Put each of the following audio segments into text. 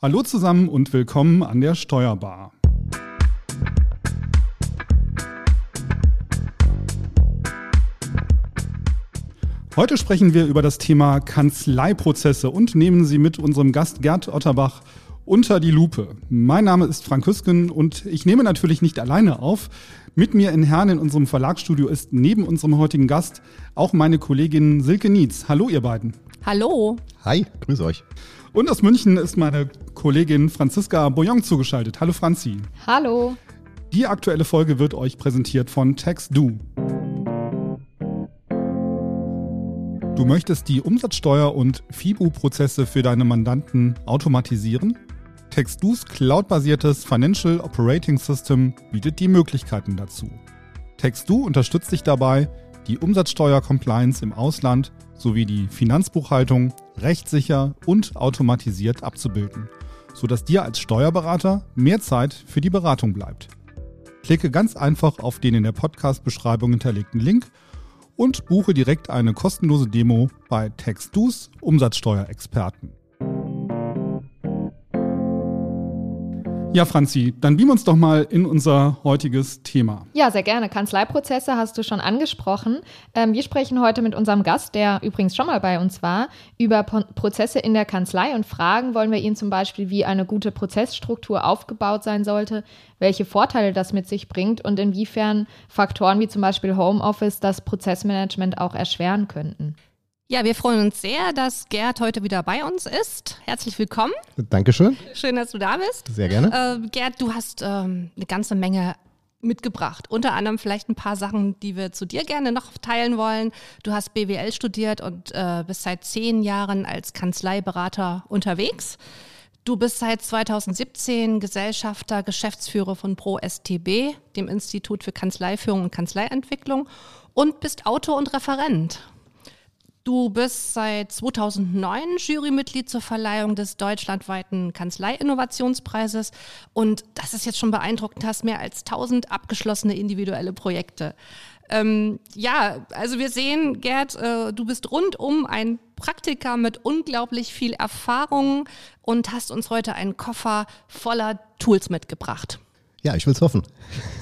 Hallo zusammen und willkommen an der Steuerbar. Heute sprechen wir über das Thema Kanzleiprozesse und nehmen Sie mit unserem Gast Gerd Otterbach unter die Lupe. Mein Name ist Frank Hüsken und ich nehme natürlich nicht alleine auf. Mit mir in Herne in unserem Verlagsstudio ist neben unserem heutigen Gast auch meine Kollegin Silke Nietz. Hallo ihr beiden. Hallo. Hi, grüß euch. Und aus München ist meine Kollegin Franziska Boyong zugeschaltet. Hallo Franzi. Hallo. Die aktuelle Folge wird euch präsentiert von TaxDo. Du möchtest die Umsatzsteuer- und FIBU-Prozesse für deine Mandanten automatisieren? TaxDo's cloudbasiertes Financial Operating System bietet die Möglichkeiten dazu. TaxDo unterstützt dich dabei, die Umsatzsteuer-Compliance im Ausland sowie die Finanzbuchhaltung rechtssicher und automatisiert abzubilden, sodass dir als Steuerberater mehr Zeit für die Beratung bleibt. Klicke ganz einfach auf den in der Podcast-Beschreibung hinterlegten Link und buche direkt eine kostenlose Demo bei TextDo's Umsatzsteuerexperten. Ja, Franzi, dann beam uns doch mal in unser heutiges Thema. Ja, sehr gerne. Kanzleiprozesse hast du schon angesprochen. Ähm, wir sprechen heute mit unserem Gast, der übrigens schon mal bei uns war, über po Prozesse in der Kanzlei und fragen wollen wir ihn zum Beispiel, wie eine gute Prozessstruktur aufgebaut sein sollte, welche Vorteile das mit sich bringt und inwiefern Faktoren wie zum Beispiel Homeoffice das Prozessmanagement auch erschweren könnten. Ja, wir freuen uns sehr, dass Gerd heute wieder bei uns ist. Herzlich willkommen. Dankeschön. Schön, dass du da bist. Sehr gerne. Äh, Gerd, du hast ähm, eine ganze Menge mitgebracht. Unter anderem vielleicht ein paar Sachen, die wir zu dir gerne noch teilen wollen. Du hast BWL studiert und äh, bist seit zehn Jahren als Kanzleiberater unterwegs. Du bist seit 2017 Gesellschafter, Geschäftsführer von ProSTB, dem Institut für Kanzleiführung und Kanzleientwicklung und bist Autor und Referent. Du bist seit 2009 Jurymitglied zur Verleihung des deutschlandweiten Kanzlei-Innovationspreises und das ist jetzt schon beeindruckend, hast mehr als 1000 abgeschlossene individuelle Projekte. Ähm, ja, also wir sehen, Gerd, äh, du bist rundum ein Praktiker mit unglaublich viel Erfahrung und hast uns heute einen Koffer voller Tools mitgebracht. Ja, ich will es hoffen.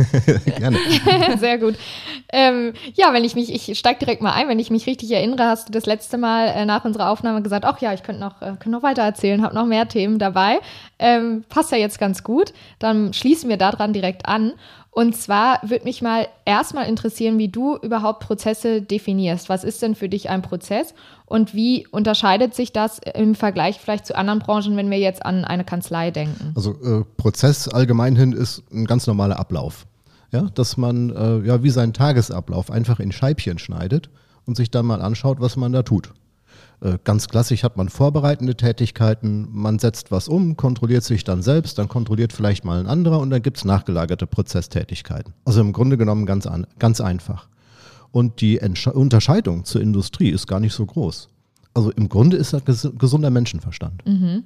Gerne. Sehr gut. Ähm, ja, wenn ich mich, ich steige direkt mal ein, wenn ich mich richtig erinnere, hast du das letzte Mal äh, nach unserer Aufnahme gesagt, ach ja, ich könnte noch, äh, könnte noch weiter erzählen, habe noch mehr Themen dabei. Ähm, passt ja jetzt ganz gut. Dann schließen wir daran direkt an. Und zwar würde mich mal erstmal interessieren, wie du überhaupt Prozesse definierst. Was ist denn für dich ein Prozess und wie unterscheidet sich das im Vergleich vielleicht zu anderen Branchen, wenn wir jetzt an eine Kanzlei denken? Also äh, Prozess allgemeinhin ist ein ganz normaler Ablauf. Ja, dass man äh, ja wie seinen Tagesablauf einfach in Scheibchen schneidet und sich dann mal anschaut, was man da tut. Äh, ganz klassisch hat man vorbereitende Tätigkeiten, man setzt was um, kontrolliert sich dann selbst, dann kontrolliert vielleicht mal ein anderer und dann gibt es nachgelagerte Prozesstätigkeiten. Also im Grunde genommen ganz, an, ganz einfach. Und die Entsche Unterscheidung zur Industrie ist gar nicht so groß. Also im Grunde ist das ges gesunder Menschenverstand. Mhm.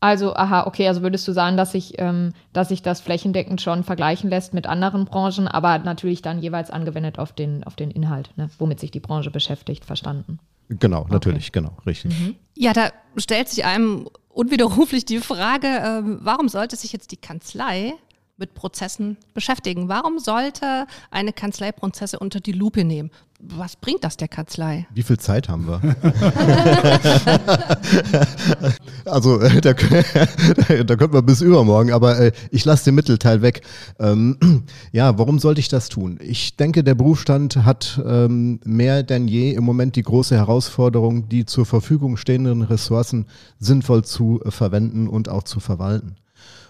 Also, aha, okay, also würdest du sagen, dass sich, ähm, das flächendeckend schon vergleichen lässt mit anderen Branchen, aber natürlich dann jeweils angewendet auf den, auf den Inhalt, ne, womit sich die Branche beschäftigt, verstanden. Genau, natürlich, okay. genau, richtig. Mhm. Ja, da stellt sich einem unwiderruflich die Frage, äh, warum sollte sich jetzt die Kanzlei mit Prozessen beschäftigen? Warum sollte eine Kanzlei Prozesse unter die Lupe nehmen? Was bringt das der Kanzlei? Wie viel Zeit haben wir? also, äh, da, da könnte man bis übermorgen, aber äh, ich lasse den Mittelteil weg. Ähm, ja, warum sollte ich das tun? Ich denke, der Berufsstand hat ähm, mehr denn je im Moment die große Herausforderung, die zur Verfügung stehenden Ressourcen sinnvoll zu äh, verwenden und auch zu verwalten.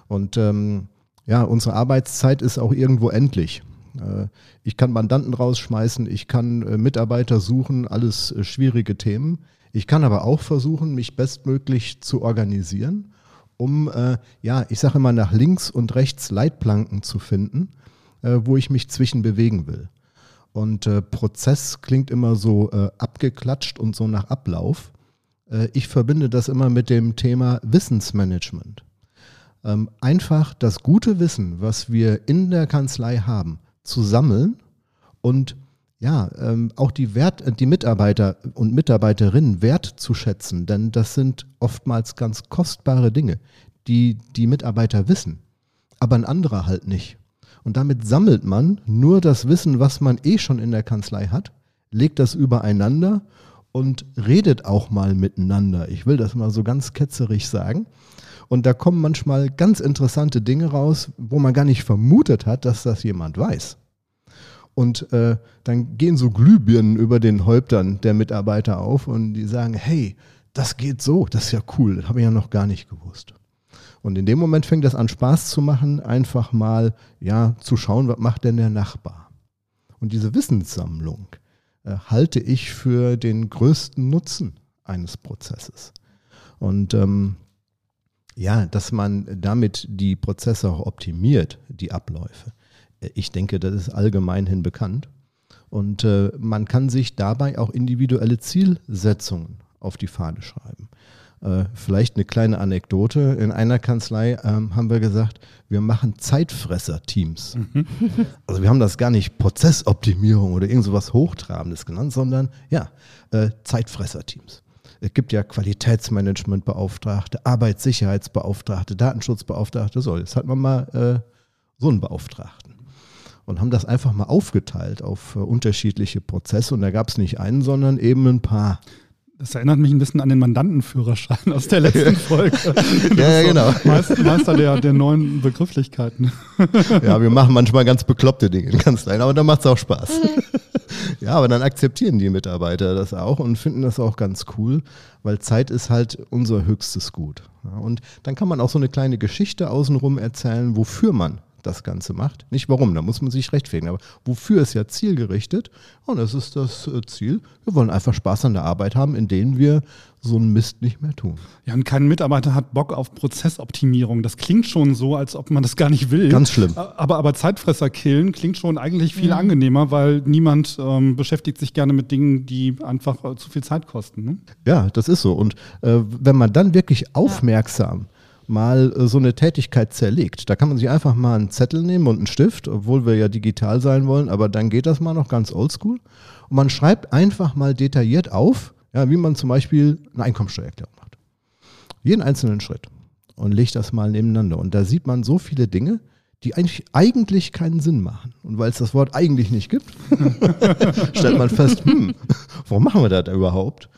Und ähm, ja, unsere Arbeitszeit ist auch irgendwo endlich. Äh, ich kann Mandanten rausschmeißen, ich kann äh, Mitarbeiter suchen, alles äh, schwierige Themen. Ich kann aber auch versuchen, mich bestmöglich zu organisieren, um, ja, ich sage immer nach links und rechts Leitplanken zu finden, wo ich mich zwischen bewegen will. Und Prozess klingt immer so abgeklatscht und so nach Ablauf. ich verbinde das immer mit dem Thema Wissensmanagement ähm, einfach das gute Wissen, was wir in der Kanzlei haben, zu sammeln und ja, ähm, auch die, Wert, äh, die Mitarbeiter und Mitarbeiterinnen wertzuschätzen, denn das sind oftmals ganz kostbare Dinge, die die Mitarbeiter wissen, aber ein anderer halt nicht. Und damit sammelt man nur das Wissen, was man eh schon in der Kanzlei hat, legt das übereinander und redet auch mal miteinander. Ich will das mal so ganz ketzerig sagen. Und da kommen manchmal ganz interessante Dinge raus, wo man gar nicht vermutet hat, dass das jemand weiß. Und äh, dann gehen so Glühbirnen über den Häuptern der Mitarbeiter auf und die sagen, hey, das geht so, das ist ja cool, das habe ich ja noch gar nicht gewusst. Und in dem Moment fängt das an Spaß zu machen, einfach mal ja zu schauen, was macht denn der Nachbar. Und diese Wissenssammlung äh, halte ich für den größten Nutzen eines Prozesses. Und ähm, ja, dass man damit die Prozesse auch optimiert, die Abläufe. Ich denke, das ist allgemein hin bekannt. Und äh, man kann sich dabei auch individuelle Zielsetzungen auf die Fahne schreiben. Äh, vielleicht eine kleine Anekdote. In einer Kanzlei ähm, haben wir gesagt, wir machen Zeitfresser-Teams. Mhm. Also wir haben das gar nicht Prozessoptimierung oder irgend sowas Hochtrabendes genannt, sondern ja, äh, Zeitfresser-Teams. Es gibt ja Qualitätsmanagementbeauftragte, Arbeitssicherheitsbeauftragte, Datenschutzbeauftragte. So, jetzt hat man mal äh, so einen Beauftragten und haben das einfach mal aufgeteilt auf äh, unterschiedliche Prozesse. Und da gab es nicht einen, sondern eben ein paar. Das erinnert mich ein bisschen an den Mandantenführerschein aus der letzten Folge. ja, ja, genau. Meister, Meister der, der neuen Begrifflichkeiten. ja, wir machen manchmal ganz bekloppte Dinge in Kanzleien, aber dann macht es auch Spaß. ja, aber dann akzeptieren die Mitarbeiter das auch und finden das auch ganz cool, weil Zeit ist halt unser höchstes Gut. Und dann kann man auch so eine kleine Geschichte außenrum erzählen, wofür man das Ganze macht. Nicht warum, da muss man sich rechtfertigen, aber wofür ist ja zielgerichtet? Und das ist das äh, Ziel. Wir wollen einfach Spaß an der Arbeit haben, in denen wir so einen Mist nicht mehr tun. Ja, und kein Mitarbeiter hat Bock auf Prozessoptimierung. Das klingt schon so, als ob man das gar nicht will. Ganz schlimm. Aber, aber Zeitfresser killen klingt schon eigentlich viel mhm. angenehmer, weil niemand ähm, beschäftigt sich gerne mit Dingen, die einfach äh, zu viel Zeit kosten. Ne? Ja, das ist so. Und äh, wenn man dann wirklich aufmerksam ja mal äh, so eine Tätigkeit zerlegt. Da kann man sich einfach mal einen Zettel nehmen und einen Stift, obwohl wir ja digital sein wollen, aber dann geht das mal noch ganz oldschool. Und man schreibt einfach mal detailliert auf, ja, wie man zum Beispiel eine Einkommensteuererklärung macht. Jeden einzelnen Schritt und legt das mal nebeneinander. Und da sieht man so viele Dinge, die eigentlich, eigentlich keinen Sinn machen. Und weil es das Wort eigentlich nicht gibt, stellt man fest, hm, warum machen wir das überhaupt?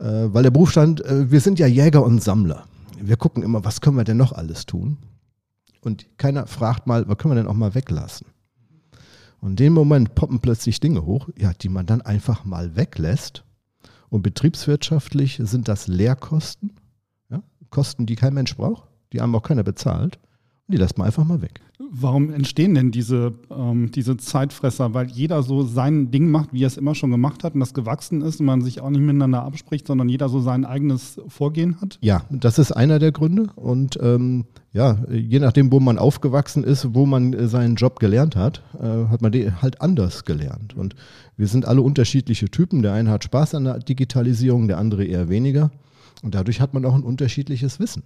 Äh, weil der Berufsstand, äh, wir sind ja Jäger und Sammler wir gucken immer, was können wir denn noch alles tun? Und keiner fragt mal, was können wir denn auch mal weglassen? Und in dem Moment poppen plötzlich Dinge hoch, ja, die man dann einfach mal weglässt. Und betriebswirtschaftlich sind das Lehrkosten, ja, Kosten, die kein Mensch braucht, die einem auch keiner bezahlt. Die lässt man einfach mal weg. Warum entstehen denn diese, ähm, diese Zeitfresser? Weil jeder so sein Ding macht, wie er es immer schon gemacht hat und das gewachsen ist und man sich auch nicht miteinander abspricht, sondern jeder so sein eigenes Vorgehen hat? Ja, das ist einer der Gründe. Und ähm, ja, je nachdem, wo man aufgewachsen ist, wo man äh, seinen Job gelernt hat, äh, hat man den halt anders gelernt. Und wir sind alle unterschiedliche Typen. Der eine hat Spaß an der Digitalisierung, der andere eher weniger. Und dadurch hat man auch ein unterschiedliches Wissen.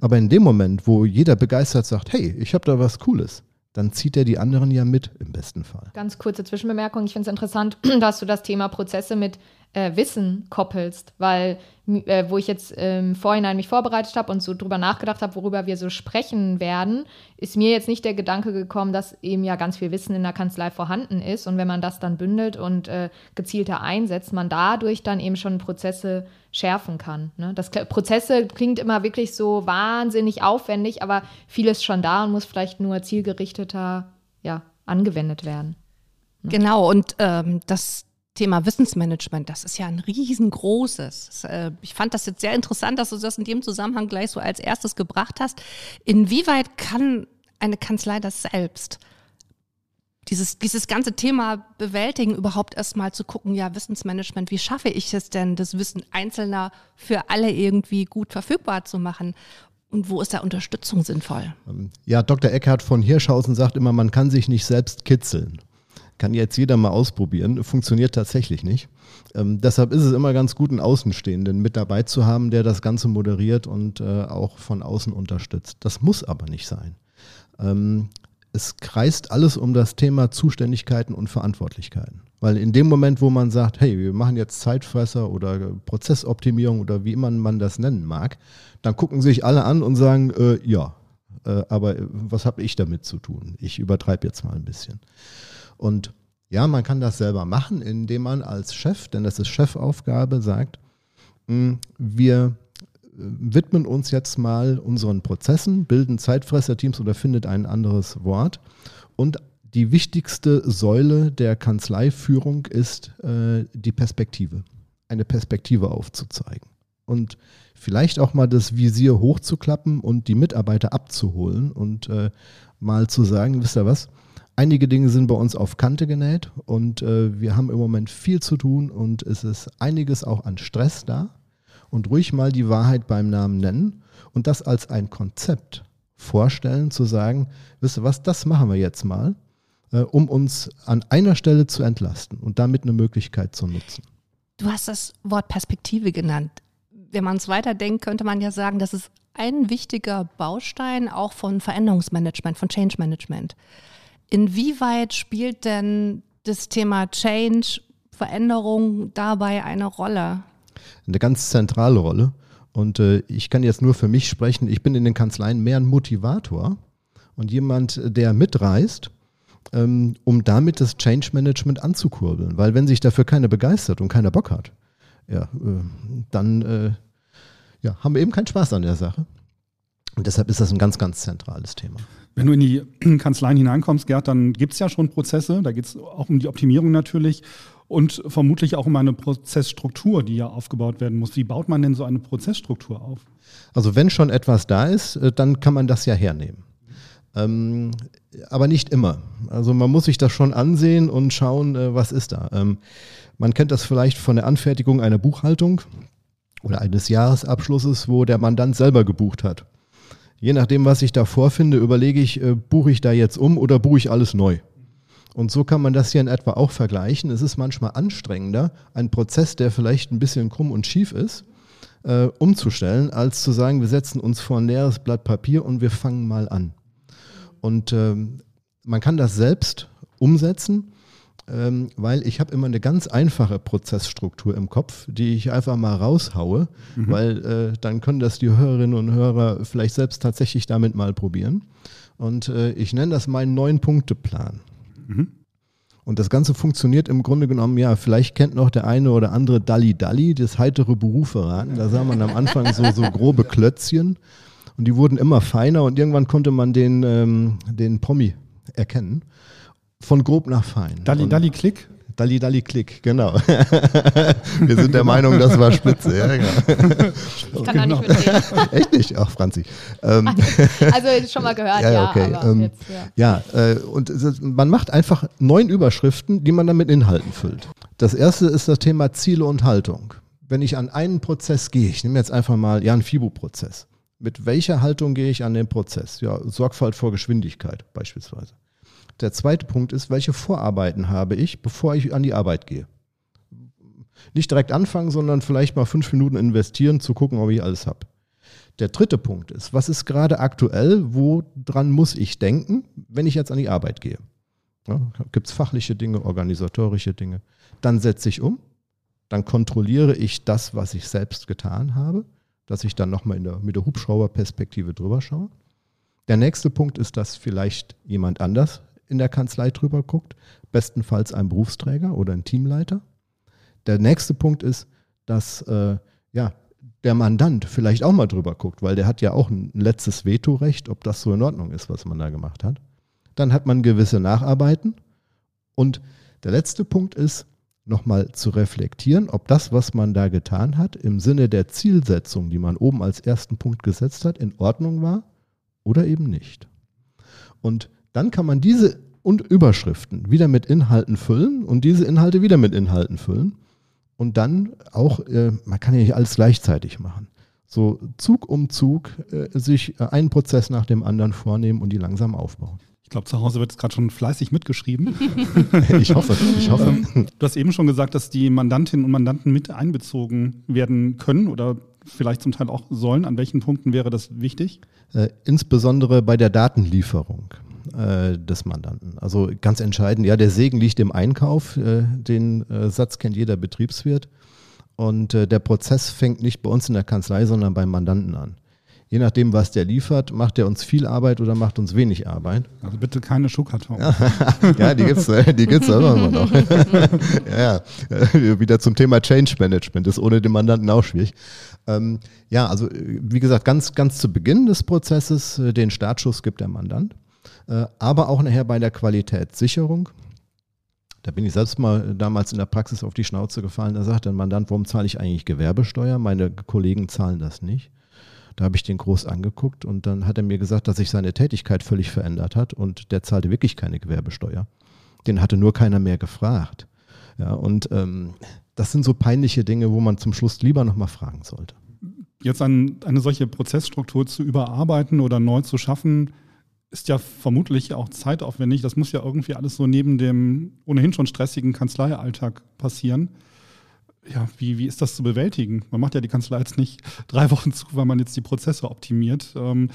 Aber in dem Moment, wo jeder begeistert sagt, hey, ich habe da was Cooles, dann zieht er die anderen ja mit im besten Fall. Ganz kurze Zwischenbemerkung. Ich finde es interessant, dass du das Thema Prozesse mit äh, Wissen koppelst, weil äh, wo ich jetzt im Vorhinein mich vorbereitet habe und so drüber nachgedacht habe, worüber wir so sprechen werden, ist mir jetzt nicht der Gedanke gekommen, dass eben ja ganz viel Wissen in der Kanzlei vorhanden ist und wenn man das dann bündelt und äh, gezielter einsetzt, man dadurch dann eben schon Prozesse schärfen kann. Ne? Das Prozesse klingt immer wirklich so wahnsinnig aufwendig, aber vieles schon da und muss vielleicht nur zielgerichteter ja, angewendet werden. Ne? Genau, und ähm, das Thema Wissensmanagement, das ist ja ein riesengroßes. Äh, ich fand das jetzt sehr interessant, dass du das in dem Zusammenhang gleich so als erstes gebracht hast. Inwieweit kann eine Kanzlei das selbst? Dieses, dieses ganze Thema bewältigen, überhaupt erstmal zu gucken, ja, Wissensmanagement, wie schaffe ich es denn, das Wissen Einzelner für alle irgendwie gut verfügbar zu machen? Und wo ist da Unterstützung sinnvoll? Ja, Dr. Eckhard von Hirschhausen sagt immer, man kann sich nicht selbst kitzeln. Kann jetzt jeder mal ausprobieren. Funktioniert tatsächlich nicht. Ähm, deshalb ist es immer ganz gut, einen Außenstehenden mit dabei zu haben, der das Ganze moderiert und äh, auch von außen unterstützt. Das muss aber nicht sein. Ähm, es kreist alles um das Thema Zuständigkeiten und Verantwortlichkeiten. Weil in dem Moment, wo man sagt, hey, wir machen jetzt Zeitfresser oder Prozessoptimierung oder wie immer man das nennen mag, dann gucken sich alle an und sagen, äh, ja, äh, aber was habe ich damit zu tun? Ich übertreibe jetzt mal ein bisschen. Und ja, man kann das selber machen, indem man als Chef, denn das ist Chefaufgabe, sagt, hm, wir äh, widmen uns jetzt mal unseren Prozessen, bilden Zeitfresser-Teams oder findet ein anderes Wort und die wichtigste Säule der Kanzleiführung ist äh, die Perspektive, eine Perspektive aufzuzeigen. Und vielleicht auch mal das Visier hochzuklappen und die Mitarbeiter abzuholen und äh, mal zu sagen, wisst ihr was, einige Dinge sind bei uns auf Kante genäht und äh, wir haben im Moment viel zu tun und es ist einiges auch an Stress da und ruhig mal die Wahrheit beim Namen nennen und das als ein Konzept vorstellen, zu sagen, wisst ihr was, das machen wir jetzt mal äh, um uns an einer Stelle zu entlasten und damit eine Möglichkeit zu nutzen. Du hast das Wort Perspektive genannt. Wenn man es weiterdenkt, könnte man ja sagen, das ist ein wichtiger Baustein auch von Veränderungsmanagement, von Change Management. Inwieweit spielt denn das Thema Change, Veränderung dabei eine Rolle? Eine ganz zentrale Rolle. Und äh, ich kann jetzt nur für mich sprechen. Ich bin in den Kanzleien mehr ein Motivator und jemand, der mitreißt ähm, um damit das Change Management anzukurbeln. Weil wenn sich dafür keiner begeistert und keiner Bock hat, ja, äh, dann äh, ja, haben wir eben keinen Spaß an der Sache. Und deshalb ist das ein ganz, ganz zentrales Thema. Wenn du in die Kanzleien hineinkommst, Gerd, dann gibt es ja schon Prozesse. Da geht es auch um die Optimierung natürlich und vermutlich auch um eine Prozessstruktur, die ja aufgebaut werden muss. Wie baut man denn so eine Prozessstruktur auf? Also wenn schon etwas da ist, äh, dann kann man das ja hernehmen. Ähm, aber nicht immer. Also man muss sich das schon ansehen und schauen, äh, was ist da. Ähm, man kennt das vielleicht von der Anfertigung einer Buchhaltung oder eines Jahresabschlusses, wo der Mandant selber gebucht hat. Je nachdem, was ich da vorfinde, überlege ich, äh, buche ich da jetzt um oder buche ich alles neu. Und so kann man das hier in etwa auch vergleichen. Es ist manchmal anstrengender, einen Prozess, der vielleicht ein bisschen krumm und schief ist, äh, umzustellen, als zu sagen, wir setzen uns vor ein leeres Blatt Papier und wir fangen mal an. Und ähm, man kann das selbst umsetzen, ähm, weil ich habe immer eine ganz einfache Prozessstruktur im Kopf, die ich einfach mal raushaue, mhm. weil äh, dann können das die Hörerinnen und Hörer vielleicht selbst tatsächlich damit mal probieren. Und äh, ich nenne das meinen Neun-Punkte-Plan. Mhm. Und das Ganze funktioniert im Grunde genommen, ja, vielleicht kennt noch der eine oder andere Dalli Dalli, das heitere Berufe raten. Da sah man am Anfang so, so grobe Klötzchen. Und die wurden immer feiner und irgendwann konnte man den, ähm, den Promi erkennen. Von grob nach fein. Dalli, Dalli, Klick? Dalli, Dalli, Klick, genau. Wir sind der Meinung, das war Spitze. Ja, genau. Ich kann genau. da nicht mitreden. Echt nicht? Ach, Franzi. Ähm, also schon mal gehört, ja. ja, okay. ähm, jetzt, ja. ja äh, und man macht einfach neun Überschriften, die man dann mit Inhalten füllt. Das erste ist das Thema Ziele und Haltung. Wenn ich an einen Prozess gehe, ich nehme jetzt einfach mal ja, einen FIBO-Prozess mit welcher Haltung gehe ich an den Prozess? Ja, Sorgfalt vor Geschwindigkeit beispielsweise. Der zweite Punkt ist, welche Vorarbeiten habe ich, bevor ich an die Arbeit gehe? Nicht direkt anfangen, sondern vielleicht mal fünf Minuten investieren, zu gucken, ob ich alles habe. Der dritte Punkt ist, was ist gerade aktuell, woran muss ich denken, wenn ich jetzt an die Arbeit gehe? Ja, Gibt es fachliche Dinge, organisatorische Dinge? Dann setze ich um, dann kontrolliere ich das, was ich selbst getan habe dass ich dann nochmal der, mit der Hubschrauberperspektive drüber schaue. Der nächste Punkt ist, dass vielleicht jemand anders in der Kanzlei drüber guckt, bestenfalls ein Berufsträger oder ein Teamleiter. Der nächste Punkt ist, dass äh, ja, der Mandant vielleicht auch mal drüber guckt, weil der hat ja auch ein letztes Vetorecht, ob das so in Ordnung ist, was man da gemacht hat. Dann hat man gewisse Nacharbeiten. Und der letzte Punkt ist, nochmal zu reflektieren, ob das, was man da getan hat, im Sinne der Zielsetzung, die man oben als ersten Punkt gesetzt hat, in Ordnung war oder eben nicht. Und dann kann man diese und Überschriften wieder mit Inhalten füllen und diese Inhalte wieder mit Inhalten füllen. Und dann auch, äh, man kann ja nicht alles gleichzeitig machen. So Zug um Zug äh, sich äh, einen Prozess nach dem anderen vornehmen und die langsam aufbauen. Ich glaube, zu Hause wird es gerade schon fleißig mitgeschrieben. ich hoffe, ich hoffe. Ähm, du hast eben schon gesagt, dass die Mandantinnen und Mandanten mit einbezogen werden können oder vielleicht zum Teil auch sollen. An welchen Punkten wäre das wichtig? Äh, insbesondere bei der Datenlieferung. Äh, des Mandanten. Also ganz entscheidend, ja, der Segen liegt im Einkauf, äh, den äh, Satz kennt jeder Betriebswirt. Und äh, der Prozess fängt nicht bei uns in der Kanzlei, sondern beim Mandanten an. Je nachdem, was der liefert, macht er uns viel Arbeit oder macht uns wenig Arbeit. Also bitte keine Schuhkartons. ja, die gibt es äh, die gibt's immer noch. ja, ja, wieder zum Thema Change Management, ist ohne den Mandanten auch schwierig. Ähm, ja, also wie gesagt, ganz, ganz zu Beginn des Prozesses, den Startschuss gibt der Mandant, aber auch nachher bei der Qualitätssicherung. Da bin ich selbst mal damals in der Praxis auf die Schnauze gefallen. Da sagt der Mandant, warum zahle ich eigentlich Gewerbesteuer? Meine Kollegen zahlen das nicht. Da habe ich den groß angeguckt und dann hat er mir gesagt, dass sich seine Tätigkeit völlig verändert hat und der zahlte wirklich keine Gewerbesteuer. Den hatte nur keiner mehr gefragt. Ja, und ähm, das sind so peinliche Dinge, wo man zum Schluss lieber nochmal fragen sollte. Jetzt ein, eine solche Prozessstruktur zu überarbeiten oder neu zu schaffen, ist ja vermutlich auch zeitaufwendig. Das muss ja irgendwie alles so neben dem ohnehin schon stressigen Kanzleialltag passieren ja, wie, wie ist das zu bewältigen? Man macht ja die Kanzlei jetzt nicht drei Wochen zu, weil man jetzt die Prozesse optimiert. Ähm,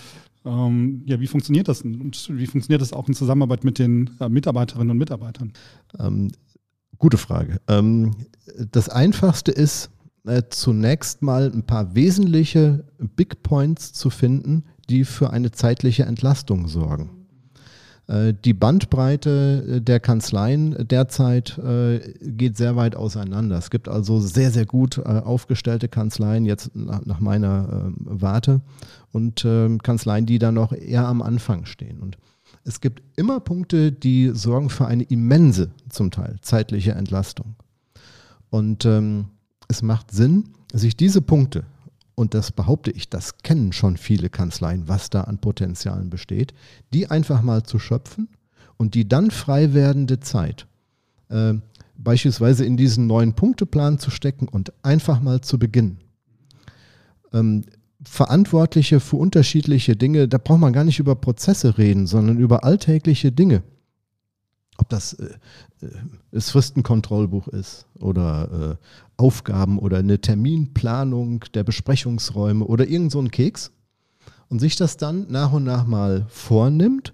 ähm, ja, wie funktioniert das und wie funktioniert das auch in Zusammenarbeit mit den äh, Mitarbeiterinnen und Mitarbeitern? Ähm, gute Frage. Ähm, das Einfachste ist, äh, zunächst mal ein paar wesentliche Big Points zu finden, die für eine zeitliche Entlastung sorgen. Äh, die Bandbreite äh, der Kanzleien derzeit äh, geht sehr weit auseinander. Es gibt also sehr, sehr gut aufgestellte Kanzleien jetzt nach meiner ähm, Warte und ähm, Kanzleien, die da noch eher am Anfang stehen. Und es gibt immer Punkte, die sorgen für eine immense, zum Teil zeitliche Entlastung. Und ähm, es macht Sinn, sich diese Punkte und das behaupte ich, das kennen schon viele Kanzleien, was da an Potenzialen besteht, die einfach mal zu schöpfen und die dann frei werdende Zeit äh, beispielsweise in diesen neuen Punkteplan zu stecken und einfach mal zu beginnen. Ähm, Verantwortliche für unterschiedliche Dinge, da braucht man gar nicht über Prozesse reden, sondern über alltägliche Dinge ob das äh, äh, das Fristenkontrollbuch ist oder äh, Aufgaben oder eine Terminplanung der Besprechungsräume oder irgend so ein Keks und sich das dann nach und nach mal vornimmt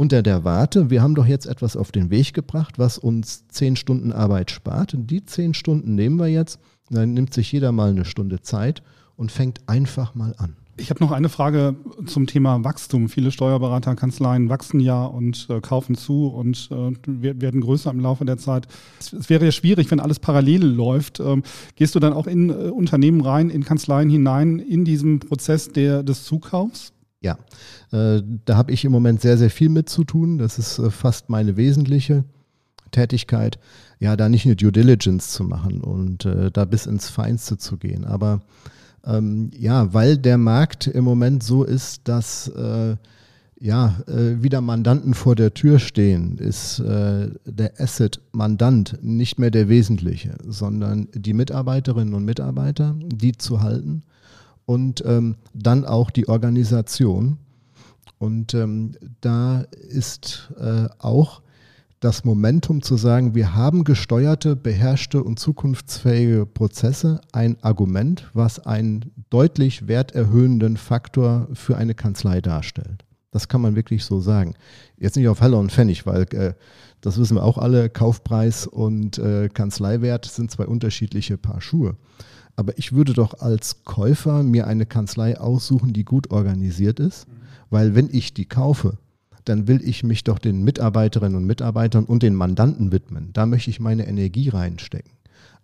unter der Warte, wir haben doch jetzt etwas auf den Weg gebracht, was uns zehn Stunden Arbeit spart. Und die zehn Stunden nehmen wir jetzt, dann nimmt sich jeder mal eine Stunde Zeit und fängt einfach mal an. Ich habe noch eine Frage zum Thema Wachstum. Viele Steuerberaterkanzleien wachsen ja und äh, kaufen zu und äh, werden größer im Laufe der Zeit. Es, es, wäre ja schwierig, wenn alles parallel läuft. Ähm, gehst du dann auch in äh, Unternehmen rein, in Kanzleien hinein, in diesem Prozess der, des Zukaufs? Ja, äh, da habe ich im Moment sehr, sehr viel mit zu tun. Das ist äh, fast meine wesentliche Tätigkeit. Ja, da nicht eine Due Diligence zu machen und äh, da bis ins Feinste zu gehen. Aber ähm, ja, weil der Markt im Moment so ist, dass äh, ja, äh, wieder Mandanten vor der Tür stehen, ist äh, der Asset-Mandant nicht mehr der wesentliche, sondern die Mitarbeiterinnen und Mitarbeiter, die zu halten und ähm, dann auch die Organisation. Und ähm, da ist äh, auch das Momentum zu sagen, wir haben gesteuerte, beherrschte und zukunftsfähige Prozesse, ein Argument, was einen deutlich werterhöhenden Faktor für eine Kanzlei darstellt. Das kann man wirklich so sagen. Jetzt nicht auf Heller und Pfennig, weil äh, das wissen wir auch alle, Kaufpreis und äh, Kanzleiwert sind zwei unterschiedliche Paar Schuhe. Aber ich würde doch als Käufer mir eine Kanzlei aussuchen, die gut organisiert ist, weil wenn ich die kaufe, dann will ich mich doch den Mitarbeiterinnen und Mitarbeitern und den Mandanten widmen. Da möchte ich meine Energie reinstecken.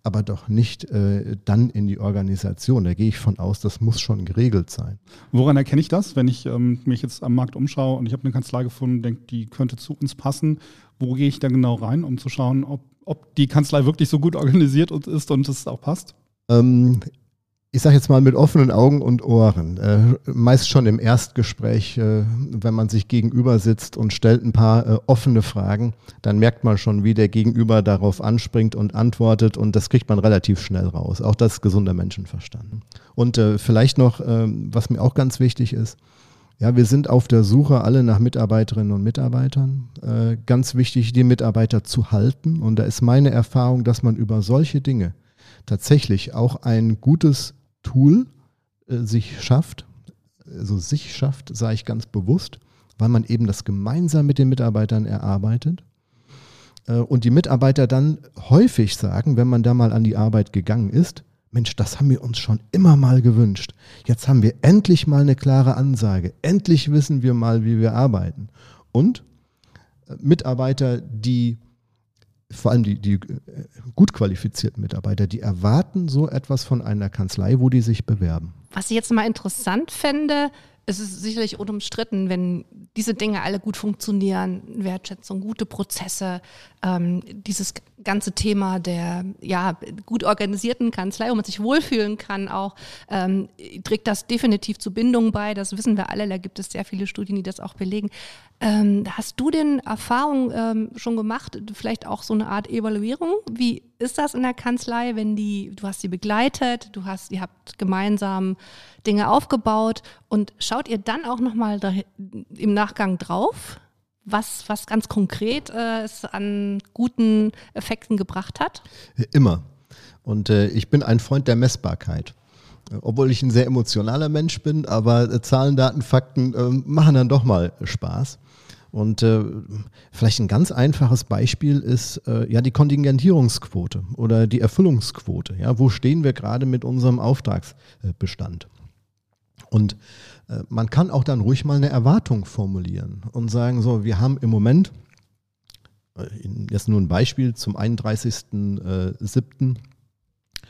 Aber doch nicht äh, dann in die Organisation. Da gehe ich von aus, das muss schon geregelt sein. Woran erkenne ich das, wenn ich ähm, mich jetzt am Markt umschaue und ich habe eine Kanzlei gefunden, denke, die könnte zu uns passen? Wo gehe ich da genau rein, um zu schauen, ob, ob die Kanzlei wirklich so gut organisiert ist und es auch passt? Ähm, ich sage jetzt mal mit offenen Augen und Ohren, äh, meist schon im Erstgespräch, äh, wenn man sich gegenüber sitzt und stellt ein paar äh, offene Fragen, dann merkt man schon, wie der Gegenüber darauf anspringt und antwortet und das kriegt man relativ schnell raus. Auch das gesunder Menschenverstand. Und äh, vielleicht noch, ähm, was mir auch ganz wichtig ist, ja, wir sind auf der Suche alle nach Mitarbeiterinnen und Mitarbeitern. Äh, ganz wichtig, die Mitarbeiter zu halten. Und da ist meine Erfahrung, dass man über solche Dinge tatsächlich auch ein gutes Tool äh, sich schafft, also sich schafft, sage ich ganz bewusst, weil man eben das gemeinsam mit den Mitarbeitern erarbeitet. Äh, und die Mitarbeiter dann häufig sagen, wenn man da mal an die Arbeit gegangen ist, Mensch, das haben wir uns schon immer mal gewünscht. Jetzt haben wir endlich mal eine klare Ansage. Endlich wissen wir mal, wie wir arbeiten. Und äh, Mitarbeiter, die vor allem die, die äh, gut qualifizierten Mitarbeiter, die erwarten so etwas von einer Kanzlei, wo die sich bewerben. Was ich jetzt mal interessant fände, es ist sicherlich unumstritten, wenn diese Dinge alle gut funktionieren, Wertschätzung, gute Prozesse, ähm, dieses ganze Thema der ja, gut organisierten Kanzlei, wo man sich wohlfühlen kann, auch ähm, trägt das definitiv zu Bindungen bei. Das wissen wir alle, da gibt es sehr viele Studien, die das auch belegen. Ähm, hast du denn Erfahrung ähm, schon gemacht, vielleicht auch so eine Art Evaluierung? Wie ist das in der Kanzlei, wenn die, du hast sie begleitet, du hast, ihr habt gemeinsam Dinge aufgebaut und schaut ihr dann auch nochmal im Nachgang drauf, was, was ganz konkret äh, es an guten Effekten gebracht hat? Immer. Und äh, ich bin ein Freund der Messbarkeit. Obwohl ich ein sehr emotionaler Mensch bin, aber äh, Zahlen, Daten, Fakten äh, machen dann doch mal Spaß. Und äh, vielleicht ein ganz einfaches Beispiel ist äh, ja die Kontingentierungsquote oder die Erfüllungsquote. Ja, wo stehen wir gerade mit unserem Auftragsbestand? Und äh, man kann auch dann ruhig mal eine Erwartung formulieren und sagen, so, wir haben im Moment, äh, jetzt nur ein Beispiel, zum 31.07.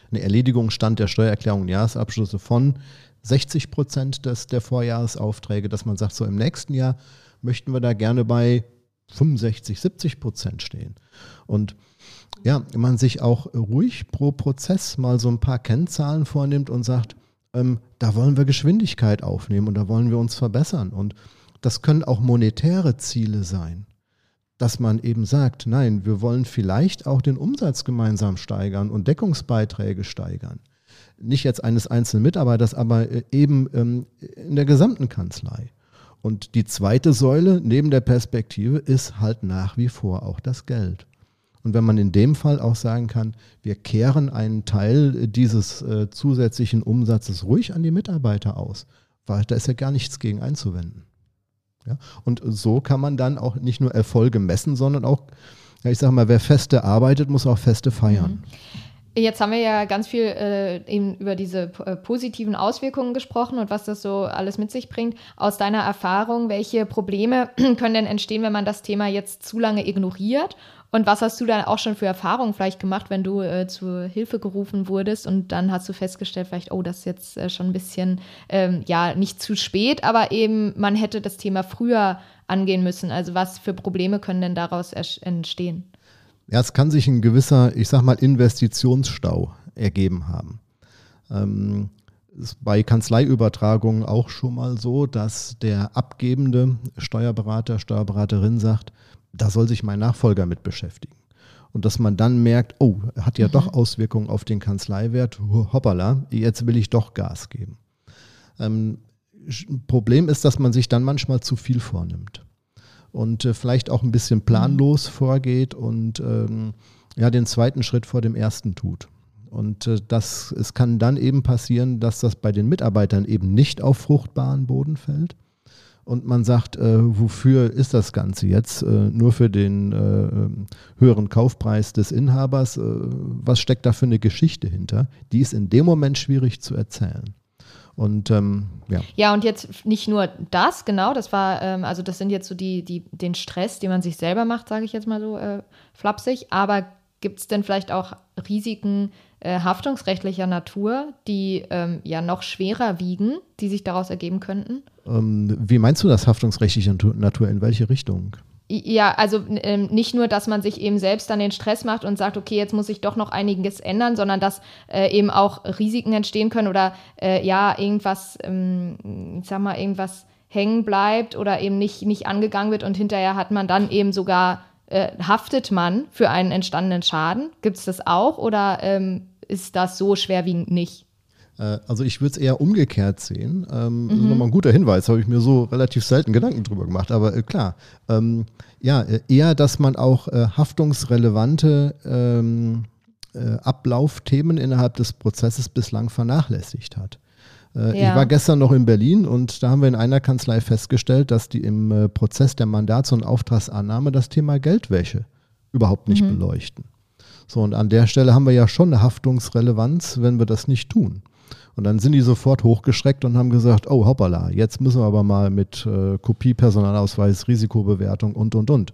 eine Erledigungsstand der Steuererklärung und Jahresabschlüsse von 60 Prozent des, der Vorjahresaufträge, dass man sagt, so im nächsten Jahr möchten wir da gerne bei 65, 70 Prozent stehen. Und ja, man sich auch ruhig pro Prozess mal so ein paar Kennzahlen vornimmt und sagt, ähm, da wollen wir Geschwindigkeit aufnehmen und da wollen wir uns verbessern. Und das können auch monetäre Ziele sein, dass man eben sagt, nein, wir wollen vielleicht auch den Umsatz gemeinsam steigern und Deckungsbeiträge steigern. Nicht jetzt eines einzelnen Mitarbeiters, aber äh, eben ähm, in der gesamten Kanzlei. Und die zweite Säule neben der Perspektive ist halt nach wie vor auch das Geld. Und wenn man in dem Fall auch sagen kann, wir kehren einen Teil dieses äh, zusätzlichen Umsatzes ruhig an die Mitarbeiter aus, weil da ist ja gar nichts gegen einzuwenden. Ja? Und so kann man dann auch nicht nur Erfolge messen, sondern auch, ja, ich sage mal, wer feste arbeitet, muss auch feste feiern. Mhm. Jetzt haben wir ja ganz viel äh, eben über diese äh, positiven Auswirkungen gesprochen und was das so alles mit sich bringt. Aus deiner Erfahrung, welche Probleme können denn entstehen, wenn man das Thema jetzt zu lange ignoriert und was hast du dann auch schon für Erfahrungen vielleicht gemacht, wenn du äh, zur Hilfe gerufen wurdest und dann hast du festgestellt, vielleicht, oh, das ist jetzt äh, schon ein bisschen, ähm, ja, nicht zu spät, aber eben man hätte das Thema früher angehen müssen. Also was für Probleme können denn daraus entstehen? Ja, es kann sich ein gewisser, ich sag mal, Investitionsstau ergeben haben. Ähm, ist bei Kanzleiübertragungen auch schon mal so, dass der abgebende Steuerberater, Steuerberaterin sagt, da soll sich mein Nachfolger mit beschäftigen. Und dass man dann merkt, oh, hat ja mhm. doch Auswirkungen auf den Kanzleiwert, hoppala, jetzt will ich doch Gas geben. Ähm, Problem ist, dass man sich dann manchmal zu viel vornimmt und äh, vielleicht auch ein bisschen planlos mhm. vorgeht und ähm, ja, den zweiten Schritt vor dem ersten tut. Und äh, das, es kann dann eben passieren, dass das bei den Mitarbeitern eben nicht auf fruchtbaren Boden fällt und man sagt, äh, wofür ist das Ganze jetzt? Äh, nur für den äh, höheren Kaufpreis des Inhabers? Äh, was steckt da für eine Geschichte hinter? Die ist in dem Moment schwierig zu erzählen. Und ähm, ja. Ja, und jetzt nicht nur das, genau, das war, ähm, also das sind jetzt so die, die, den Stress, den man sich selber macht, sage ich jetzt mal so äh, flapsig, aber gibt es denn vielleicht auch Risiken äh, haftungsrechtlicher Natur, die ähm, ja noch schwerer wiegen, die sich daraus ergeben könnten? Ähm, wie meinst du das haftungsrechtlicher Natur? In welche Richtung? Ja, also ähm, nicht nur, dass man sich eben selbst dann den Stress macht und sagt, okay, jetzt muss ich doch noch einiges ändern, sondern dass äh, eben auch Risiken entstehen können oder äh, ja, irgendwas, ähm, ich sag mal, irgendwas hängen bleibt oder eben nicht, nicht angegangen wird und hinterher hat man dann eben sogar, äh, haftet man für einen entstandenen Schaden. Gibt es das auch oder ähm, ist das so schwerwiegend nicht? Äh, also ich würde es eher umgekehrt sehen. Ähm, mhm. Nochmal ein guter Hinweis, habe ich mir so relativ selten Gedanken drüber gemacht. Aber äh, klar, ähm, ja, äh, eher, dass man auch äh, haftungsrelevante ähm, äh, Ablaufthemen innerhalb des Prozesses bislang vernachlässigt hat. Äh, ja. Ich war gestern noch in Berlin und da haben wir in einer Kanzlei festgestellt, dass die im Prozess der Mandats- und Auftragsannahme das Thema Geldwäsche überhaupt nicht mhm. beleuchten. So, und an der Stelle haben wir ja schon eine Haftungsrelevanz, wenn wir das nicht tun. Und dann sind die sofort hochgeschreckt und haben gesagt, oh hoppala, jetzt müssen wir aber mal mit äh, Kopie, Personalausweis, Risikobewertung und, und, und.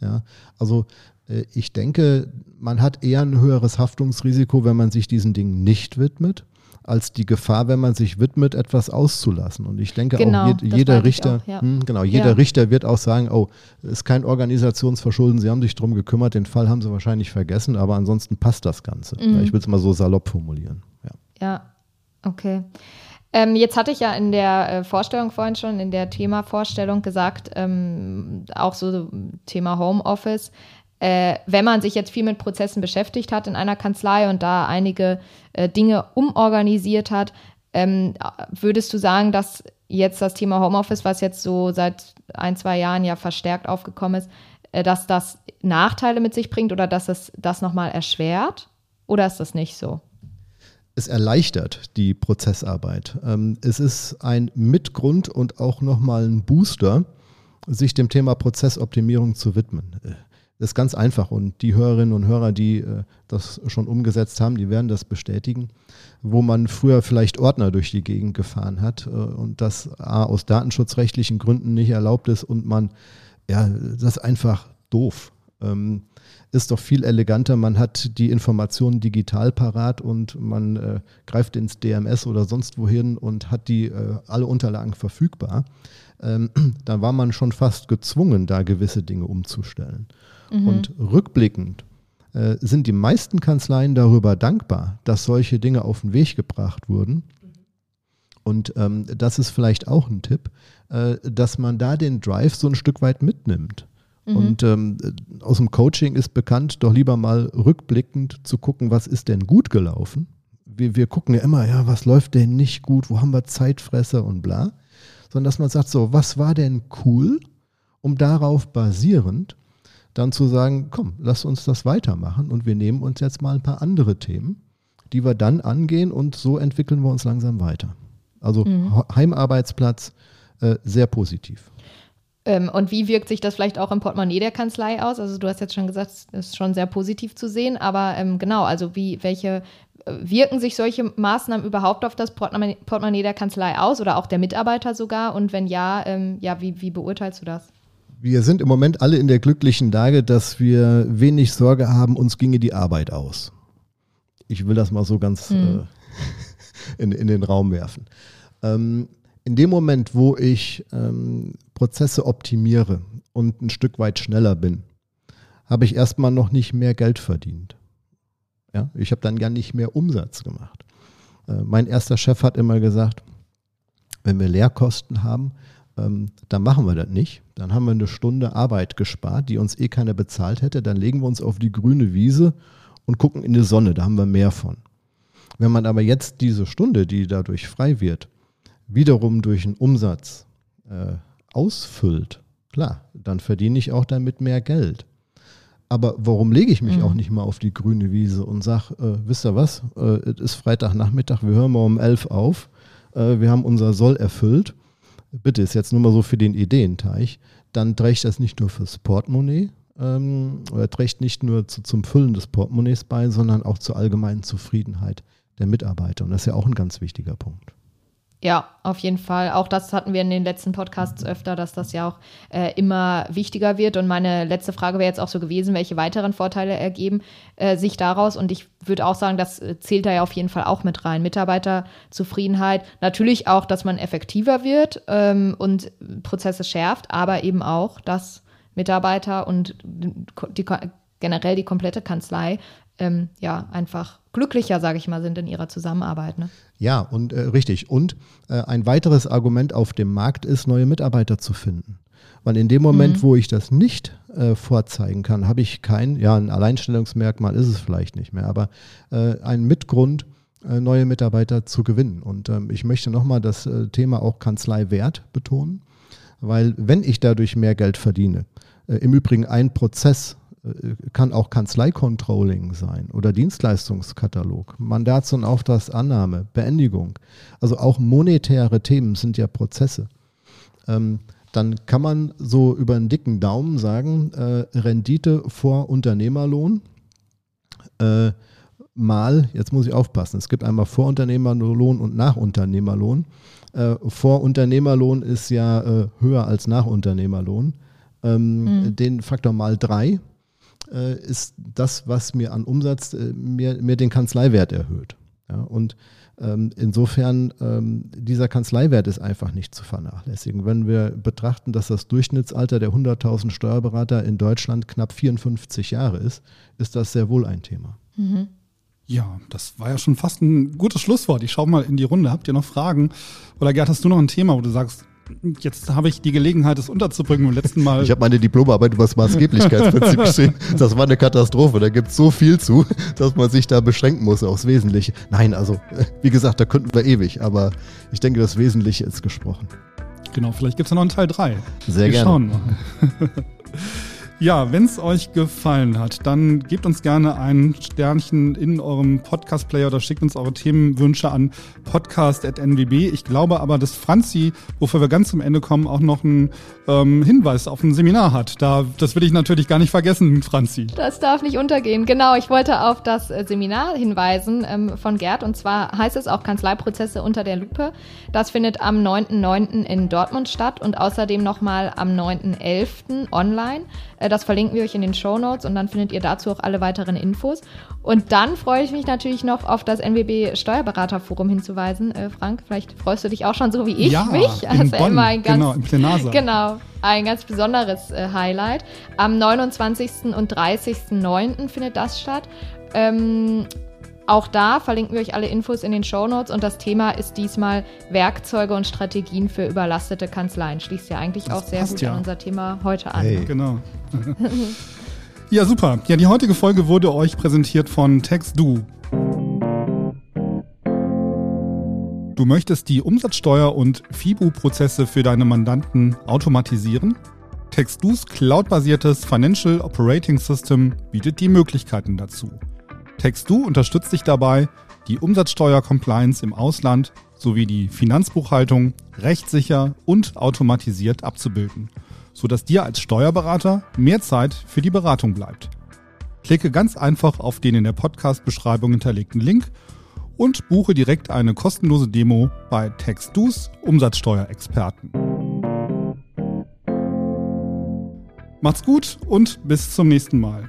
Ja, also äh, ich denke, man hat eher ein höheres Haftungsrisiko, wenn man sich diesen Dingen nicht widmet als die Gefahr, wenn man sich widmet, etwas auszulassen. Und ich denke genau, auch, je, jeder Richter, auch, ja. mh, genau, jeder ja. Richter wird auch sagen, oh, ist kein Organisationsverschulden, Sie haben sich darum gekümmert, den Fall haben Sie wahrscheinlich vergessen, aber ansonsten passt das Ganze. Mhm. Ich will es mal so salopp formulieren. Ja, ja. Okay. Ähm, jetzt hatte ich ja in der äh, Vorstellung vorhin schon, in der Themavorstellung gesagt, ähm, auch so Thema Homeoffice, äh, wenn man sich jetzt viel mit Prozessen beschäftigt hat in einer Kanzlei und da einige äh, Dinge umorganisiert hat, ähm, würdest du sagen, dass jetzt das Thema Homeoffice, was jetzt so seit ein, zwei Jahren ja verstärkt aufgekommen ist, äh, dass das Nachteile mit sich bringt oder dass es das nochmal erschwert? Oder ist das nicht so? Es erleichtert die Prozessarbeit. Ähm, es ist ein Mitgrund und auch nochmal ein Booster, sich dem Thema Prozessoptimierung zu widmen. Äh, das ist ganz einfach und die Hörerinnen und Hörer, die äh, das schon umgesetzt haben, die werden das bestätigen, wo man früher vielleicht Ordner durch die Gegend gefahren hat äh, und das A, aus datenschutzrechtlichen Gründen nicht erlaubt ist und man, ja, das ist einfach doof. Ähm, ist doch viel eleganter, man hat die Informationen digital parat und man äh, greift ins DMS oder sonst wohin und hat die äh, alle Unterlagen verfügbar. Ähm, dann war man schon fast gezwungen, da gewisse Dinge umzustellen. Mhm. Und rückblickend äh, sind die meisten Kanzleien darüber dankbar, dass solche Dinge auf den Weg gebracht wurden. Und ähm, das ist vielleicht auch ein Tipp, äh, dass man da den Drive so ein Stück weit mitnimmt. Mhm. Und ähm, aus dem Coaching ist bekannt, doch lieber mal rückblickend zu gucken, was ist denn gut gelaufen. Wir, wir gucken ja immer, ja, was läuft denn nicht gut, wo haben wir Zeitfresser und bla. Sondern dass man sagt, so, was war denn cool, um darauf basierend dann zu sagen, komm, lass uns das weitermachen und wir nehmen uns jetzt mal ein paar andere Themen, die wir dann angehen und so entwickeln wir uns langsam weiter. Also mhm. Heimarbeitsplatz äh, sehr positiv. Ähm, und wie wirkt sich das vielleicht auch im Portemonnaie der Kanzlei aus? Also du hast jetzt schon gesagt, es ist schon sehr positiv zu sehen, aber ähm, genau, also wie, welche, äh, wirken sich solche Maßnahmen überhaupt auf das Portemonnaie, Portemonnaie der Kanzlei aus oder auch der Mitarbeiter sogar? Und wenn ja, ähm, ja, wie, wie beurteilst du das? wir sind im Moment alle in der glücklichen Lage, dass wir wenig Sorge haben, uns ginge die Arbeit aus. Ich will das mal so ganz mhm. äh, in, in den Raum werfen. Ähm, in dem Moment, wo ich ähm, Prozesse optimiere und ein Stück weit schneller bin, habe ich erstmal noch nicht mehr Geld verdient. Ja, ich habe dann gar nicht mehr Umsatz gemacht. Äh, mein erster Chef hat immer gesagt, wenn wir Lehrkosten haben, ähm, dann machen wir das nicht. Dann haben wir eine Stunde Arbeit gespart, die uns eh keiner bezahlt hätte. Dann legen wir uns auf die grüne Wiese und gucken in die Sonne. Da haben wir mehr von. Wenn man aber jetzt diese Stunde, die dadurch frei wird, wiederum durch einen Umsatz äh, ausfüllt, klar, dann verdiene ich auch damit mehr Geld. Aber warum lege ich mich mhm. auch nicht mal auf die grüne Wiese und sage, äh, wisst ihr was, äh, es ist Freitagnachmittag, wir hören mal um elf auf, äh, wir haben unser Soll erfüllt bitte ist jetzt nur mal so für den Ideenteich, dann trägt das nicht nur fürs Portemonnaie ähm, oder trägt nicht nur zu, zum Füllen des Portemonnaies bei, sondern auch zur allgemeinen Zufriedenheit der Mitarbeiter. Und das ist ja auch ein ganz wichtiger Punkt. Ja, auf jeden Fall. Auch das hatten wir in den letzten Podcasts öfter, dass das ja auch äh, immer wichtiger wird. Und meine letzte Frage wäre jetzt auch so gewesen, welche weiteren Vorteile ergeben äh, sich daraus? Und ich würde auch sagen, das äh, zählt da ja auf jeden Fall auch mit rein. Mitarbeiterzufriedenheit, natürlich auch, dass man effektiver wird ähm, und Prozesse schärft, aber eben auch, dass Mitarbeiter und die, generell die komplette Kanzlei ähm, ja einfach glücklicher, sage ich mal, sind in ihrer Zusammenarbeit. Ne? Ja, und äh, richtig. Und äh, ein weiteres Argument auf dem Markt ist, neue Mitarbeiter zu finden. Weil in dem Moment, mhm. wo ich das nicht äh, vorzeigen kann, habe ich kein, ja, ein Alleinstellungsmerkmal ist es vielleicht nicht mehr, aber äh, ein Mitgrund, äh, neue Mitarbeiter zu gewinnen. Und ähm, ich möchte nochmal das äh, Thema auch Kanzleiwert betonen, weil wenn ich dadurch mehr Geld verdiene, im Übrigen ein Prozess äh, kann auch Kanzleicontrolling sein oder Dienstleistungskatalog, Mandats- und Auftragsannahme, Beendigung. Also auch monetäre Themen sind ja Prozesse. Ähm, dann kann man so über einen dicken Daumen sagen, äh, Rendite vor Unternehmerlohn äh, mal, jetzt muss ich aufpassen, es gibt einmal Vorunternehmerlohn und Nachunternehmerlohn. Äh, Vorunternehmerlohn ist ja äh, höher als Nachunternehmerlohn. Ähm, mhm. Den Faktor mal drei äh, ist das, was mir an Umsatz äh, mir, mir den Kanzleiwert erhöht. Ja, und ähm, insofern, ähm, dieser Kanzleiwert ist einfach nicht zu vernachlässigen. Wenn wir betrachten, dass das Durchschnittsalter der 100.000 Steuerberater in Deutschland knapp 54 Jahre ist, ist das sehr wohl ein Thema. Mhm. Ja, das war ja schon fast ein gutes Schlusswort. Ich schaue mal in die Runde. Habt ihr noch Fragen? Oder Gerd, hast du noch ein Thema, wo du sagst, jetzt habe ich die Gelegenheit, es unterzubringen. Beim letzten Mal. Ich habe meine Diplomarbeit über das Maßgeblichkeitsprinzip geschrieben. Das war eine Katastrophe. Da gibt es so viel zu, dass man sich da beschränken muss aufs Wesentliche. Nein, also, wie gesagt, da könnten wir ewig. Aber ich denke, das Wesentliche ist gesprochen. Genau, vielleicht gibt es ja noch einen Teil 3. Sehr wir gerne. Schauen mal. Ja, wenn es euch gefallen hat, dann gebt uns gerne ein Sternchen in eurem Podcast-Player oder schickt uns eure Themenwünsche an podcast.nwb. Ich glaube aber, dass Franzi, wofür wir ganz zum Ende kommen, auch noch einen ähm, Hinweis auf ein Seminar hat. Da, das will ich natürlich gar nicht vergessen, Franzi. Das darf nicht untergehen. Genau, ich wollte auf das äh, Seminar hinweisen ähm, von Gerd und zwar heißt es auch Kanzleiprozesse unter der Lupe. Das findet am 9.9. in Dortmund statt und außerdem nochmal am 9.11. online. Äh, das verlinken wir euch in den Show Notes und dann findet ihr dazu auch alle weiteren Infos. Und dann freue ich mich natürlich noch auf das NWB Steuerberaterforum hinzuweisen. Äh, Frank, vielleicht freust du dich auch schon so wie ich ja, mich. Also Bonn, immer ein ganz, genau, im Plenarsaal. Genau, ein ganz besonderes äh, Highlight. Am 29. und 30.09. findet das statt. Ähm, auch da verlinken wir euch alle Infos in den Show Notes und das Thema ist diesmal Werkzeuge und Strategien für überlastete Kanzleien. Schließt ja eigentlich das auch sehr gut ja. an unser Thema heute an. Hey. Genau. ja, super. Ja, die heutige Folge wurde euch präsentiert von TextDo. Du möchtest die Umsatzsteuer- und FIBU-Prozesse für deine Mandanten automatisieren? TextDo's cloudbasiertes Financial Operating System bietet die Möglichkeiten dazu. TextDo unterstützt dich dabei, die Umsatzsteuer-Compliance im Ausland sowie die Finanzbuchhaltung rechtssicher und automatisiert abzubilden, sodass dir als Steuerberater mehr Zeit für die Beratung bleibt. Klicke ganz einfach auf den in der Podcast-Beschreibung hinterlegten Link und buche direkt eine kostenlose Demo bei TextDo's Umsatzsteuerexperten. Macht's gut und bis zum nächsten Mal.